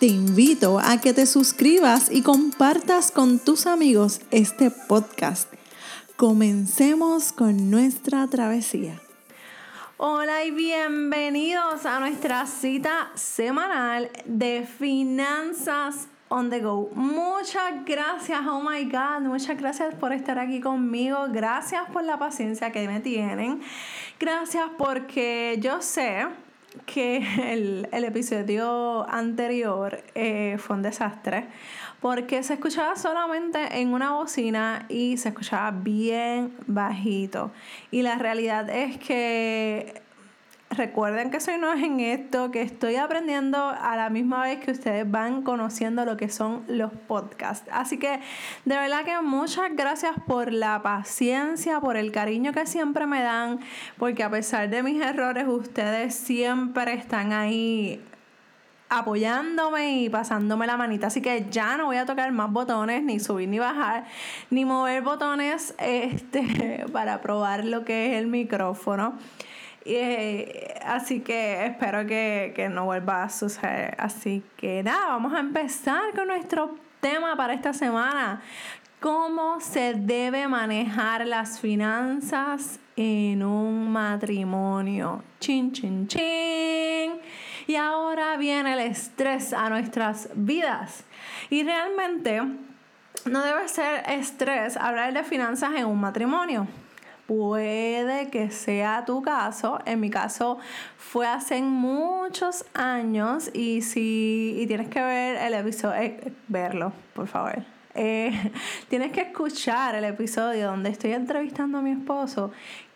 te invito a que te suscribas y compartas con tus amigos este podcast. Comencemos con nuestra travesía. Hola y bienvenidos a nuestra cita semanal de finanzas on the go. Muchas gracias, oh my God, muchas gracias por estar aquí conmigo, gracias por la paciencia que me tienen, gracias porque yo sé que el, episodio anterior eh, fue un desastre porque se escuchaba solamente en una bocina y se escuchaba bien bajito. Y la realidad es que recuerden que soy nueva en esto, que estoy aprendiendo a la misma vez que ustedes van conociendo lo que son los podcasts. Así que de verdad que muchas gracias por la paciencia, por el cariño que siempre me dan, porque a pesar de mis errores, ustedes siempre están ahí apoyándome y pasándome la manita. Así que ya no voy a tocar más botones, ni subir ni bajar, ni mover botones este, para probar lo que es el micrófono. Eh, así que espero que, no vuelva a suceder. Así que nada, vamos a empezar con nuestro tema para esta semana. ¿Cómo se debe manejar las finanzas en un matrimonio? Chin, chin, chin. Y ahora viene el estrés a nuestras vidas. Y realmente no debe ser estrés hablar de finanzas en un matrimonio. Puede que sea tu caso. En mi caso fue hace muchos años y si tienes que ver el episodio, eh, verlo, por favor. Eh, tienes que escuchar el episodio donde estoy entrevistando a mi esposo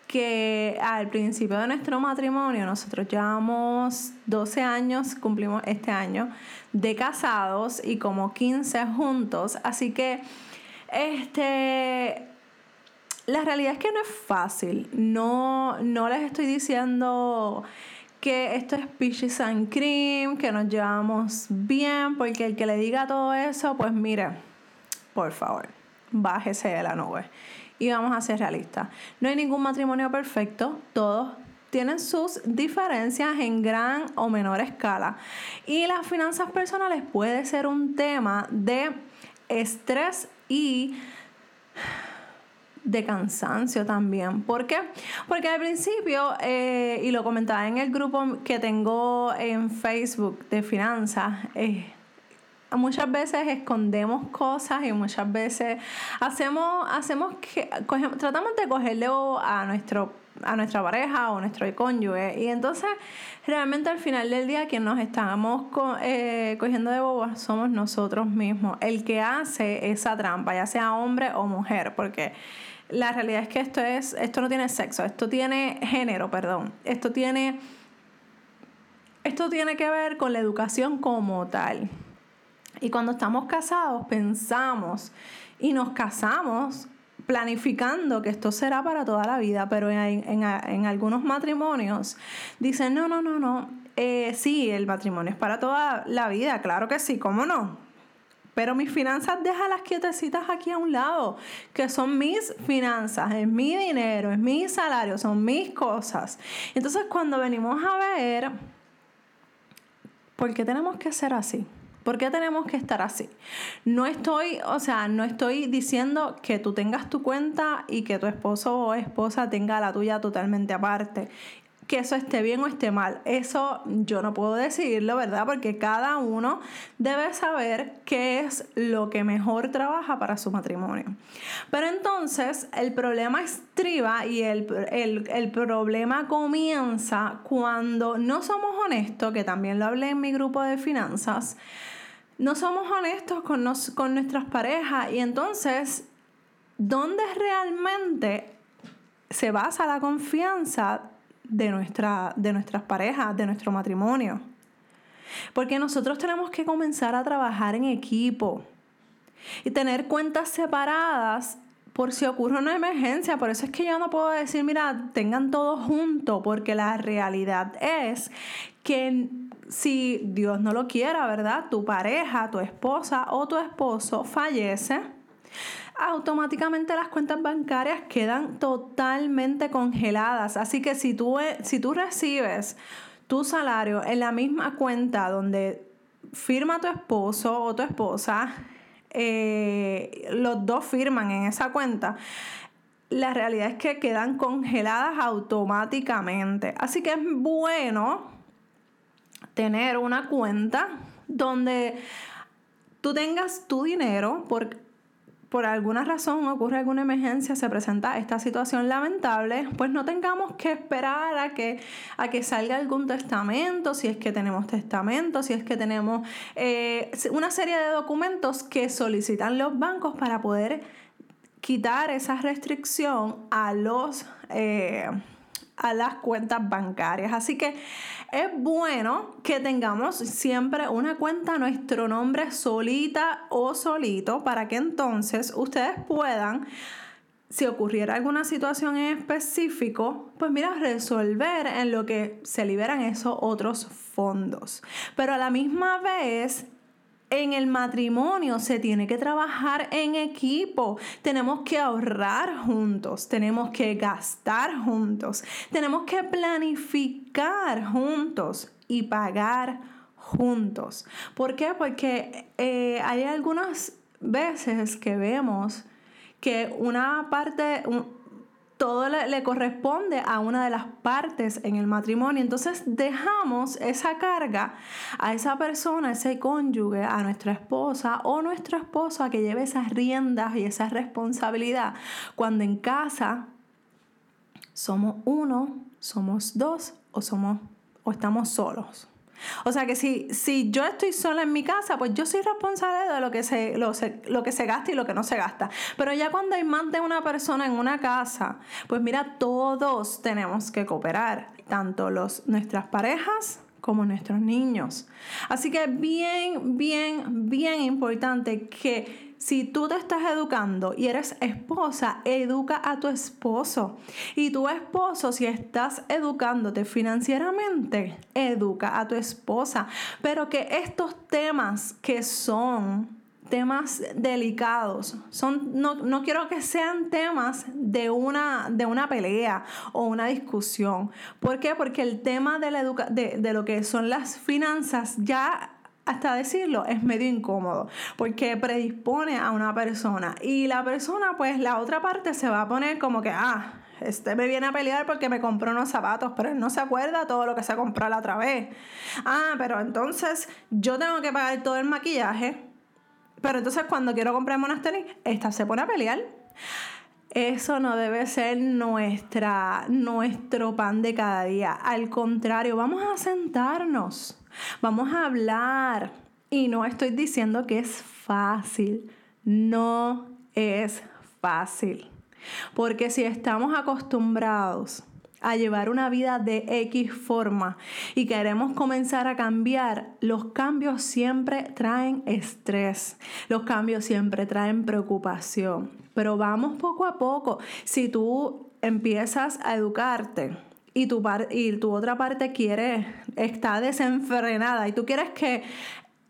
que al principio de nuestro matrimonio, nosotros llevamos 12 años, cumplimos este año, de casados y como 15 juntos. Así que, este, la realidad es que no es fácil. No, no les estoy diciendo que esto es peaches and cream, que nos llevamos bien, porque el que le diga todo eso, pues mire, por favor, bájese de la nube. Y vamos a ser realistas. No hay ningún matrimonio perfecto, todos tienen sus diferencias en gran o menor escala. Y las finanzas personales puede ser un tema de estrés y de cansancio también. ¿Por qué? Porque al principio, eh, y lo comentaba en el grupo que tengo en Facebook de finanzas, eh, muchas veces escondemos cosas y muchas veces hacemos, hacemos que, tratamos de cogerle a nuestro a nuestra pareja o nuestro cónyuge. Y entonces, realmente al final del día, quien nos estamos eh, cogiendo de bobas somos nosotros mismos. El que hace esa trampa, ya sea hombre o mujer, porque la realidad es que esto es, esto no tiene sexo, esto tiene género, perdón. Esto tiene, esto tiene que ver con la educación como tal. Y cuando estamos casados, pensamos y nos casamos planificando que esto será para toda la vida, pero en, algunos matrimonios dicen, no, no, no, no, eh, sí, el matrimonio es para toda la vida, claro que sí, ¿cómo no? Pero mis finanzas, déjalas quietecitas aquí a un lado, que son mis finanzas, es mi dinero, es mi salario, son mis cosas. Entonces, cuando venimos a ver, ¿por qué tenemos que ser así? ¿Por qué tenemos que estar así? No estoy, o sea, no estoy diciendo que tú tengas tu cuenta y que tu esposo o esposa tenga la tuya totalmente aparte que eso esté bien o esté mal. Eso yo no puedo decidirlo, ¿verdad? Porque cada uno debe saber qué es lo que mejor trabaja para su matrimonio. Pero entonces el problema estriba y el, el problema comienza cuando no somos honestos, que también lo hablé en mi grupo de finanzas, no somos honestos con, nos, con nuestras parejas y entonces, ¿dónde realmente se basa la confianza de, nuestra, de nuestras parejas, de nuestro matrimonio. Porque nosotros tenemos que comenzar a trabajar en equipo. Y tener cuentas separadas por si ocurre una emergencia. Por eso es que yo no puedo decir, mira, tengan todo junto, porque la realidad es que si Dios no lo quiera, ¿verdad? Tu pareja, tu esposa o tu esposo fallece, automáticamente las cuentas bancarias quedan totalmente congeladas. Así que si tú, si tú recibes tu salario en la misma cuenta donde firma tu esposo o tu esposa, eh, los dos firman en esa cuenta, la realidad es que quedan congeladas automáticamente. Así que es bueno tener una cuenta donde tú tengas tu dinero por por alguna razón ocurre alguna emergencia, se presenta esta situación lamentable, pues no tengamos que esperar a que, a que salga algún testamento, si es que tenemos testamento, si es que tenemos eh, una serie de documentos que solicitan los bancos para poder quitar esa restricción a los... Eh, a las cuentas bancarias. Así que es bueno que tengamos siempre una cuenta a nuestro nombre solita o solito para que entonces ustedes puedan si ocurriera alguna situación en específico, pues mira, resolver en lo que se liberan esos otros fondos. Pero a la misma vez en el matrimonio se tiene que trabajar en equipo. Tenemos que ahorrar juntos, tenemos que gastar juntos, tenemos que planificar juntos y pagar juntos. ¿Por qué? Porque eh, hay algunas veces que vemos que una parte, todo le, corresponde a una de las partes en el matrimonio. Entonces dejamos esa carga a esa persona, ese cónyuge, a nuestra esposa o nuestro esposo a que lleve esas riendas y esa responsabilidad. Cuando en casa somos uno, somos dos o somos o estamos solos. O sea que si, si yo estoy sola en mi casa, pues yo soy responsable de lo que, se, lo, lo que se gasta y lo que no se gasta. Pero ya cuando hay más de una persona en una casa, pues mira, todos tenemos que cooperar, tanto los, nuestras parejas como nuestros niños. Así que bien, bien, bien importante que si tú te estás educando y eres esposa, educa a tu esposo. Y tu esposo, si estás educándote financieramente, educa a tu esposa. Pero que estos temas que son temas delicados. Son, no, quiero que sean temas de una, de una pelea o una discusión. ¿Por qué? Porque el tema de, la de, de lo que son las finanzas ya hasta decirlo, es medio incómodo porque predispone a una persona y la persona, pues la otra parte se va a poner como que, ah, este me viene a pelear porque me compró unos zapatos, pero él no se acuerda todo lo que se compró la otra vez. Ah, pero entonces yo tengo que pagar todo el maquillaje, pero entonces cuando quiero comprarme unas tenis, esta se pone a pelear. Eso no debe ser nuestra, nuestro pan de cada día. Al contrario, vamos a sentarnos Vamos a hablar. Y no estoy diciendo que es fácil. No es fácil. Porque si estamos acostumbrados a llevar una vida de X forma y queremos comenzar a cambiar, los cambios siempre traen estrés, los cambios siempre traen preocupación. Pero vamos poco a poco. Si tú empiezas a educarte, y tu, y tu otra parte quiere, está desenfrenada y tú quieres que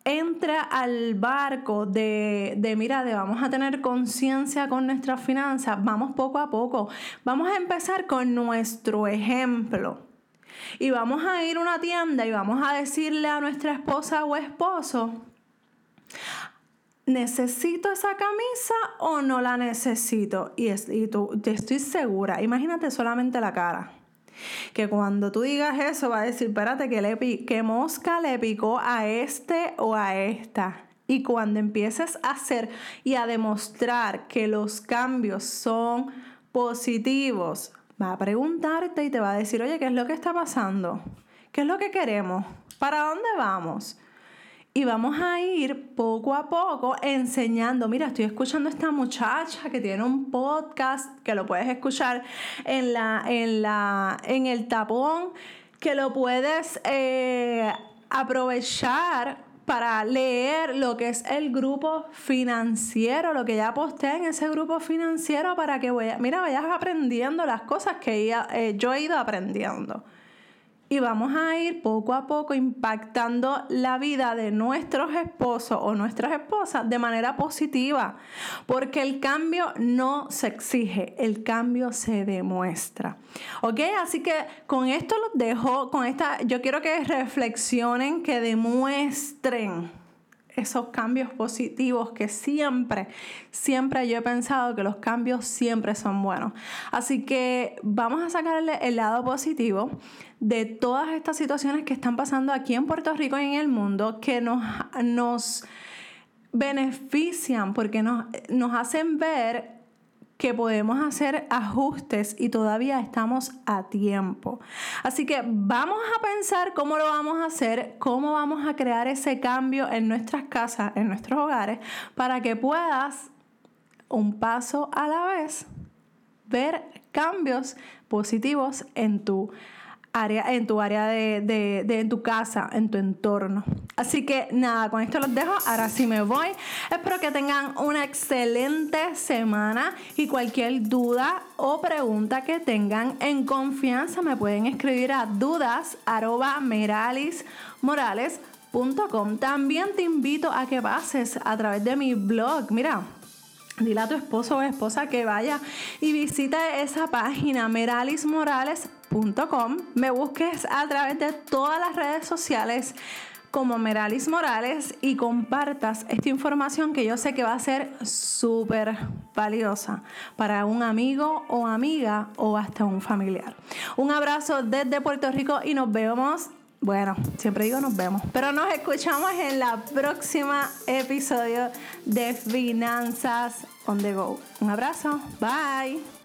entre al barco de, de mira, de vamos a tener conciencia con nuestras finanzas, vamos poco a poco. Vamos a empezar con nuestro ejemplo. Y vamos a ir a una tienda y vamos a decirle a nuestra esposa o esposo, ¿necesito esa camisa o no la necesito? Y, es, y tú, estoy segura, imagínate solamente la cara que cuando tú digas eso va a decir, espérate, que, le mosca le picó a este o a esta. Y cuando empieces a hacer y a demostrar que los cambios son positivos, va a preguntarte y te va a decir, oye, ¿qué es lo que está pasando? ¿Qué es lo que queremos? ¿Para dónde vamos? Y vamos a ir poco a poco enseñando, mira, estoy escuchando a esta muchacha que tiene un podcast que lo puedes escuchar en, la, en, la, en el tapón, que lo puedes eh, aprovechar para leer lo que es el grupo financiero, lo que ya posté en ese grupo financiero para que vaya, mira, vayas aprendiendo las cosas que eh, yo he ido aprendiendo y vamos a ir poco a poco impactando la vida de nuestros esposos o nuestras esposas de manera positiva, porque el cambio no se exige, el cambio se demuestra. ¿Ok? Así que con esto los dejo, con esta, yo quiero que reflexionen, que demuestren esos cambios positivos que siempre, siempre yo he pensado que los cambios siempre son buenos. Así que vamos a sacarle el lado positivo de todas estas situaciones que están pasando aquí en Puerto Rico y en el mundo que nos, nos benefician porque nos, nos hacen ver que podemos hacer ajustes y todavía estamos a tiempo. Así que vamos a pensar cómo lo vamos a hacer, cómo vamos a crear ese cambio en nuestras casas, en nuestros hogares, para que puedas un paso a la vez ver cambios positivos en tu área, en tu área de, de, en tu casa, en tu entorno. Así que nada, con esto los dejo. Ahora sí me voy. Espero que tengan una excelente semana y cualquier duda o pregunta que tengan en confianza me pueden escribir a dudas También te invito a que pases a través de mi blog. Mira, Dile a tu esposo o esposa que vaya y visite esa página meralismorales.com. Me busques a través de todas las redes sociales como Meralis Morales y compartas esta información que yo sé que va a ser súper valiosa para un amigo o amiga o hasta un familiar. Un abrazo desde Puerto Rico y nos vemos bueno, siempre digo nos vemos, pero nos escuchamos en la próxima episodio de Finanzas on the Go. Un abrazo, bye.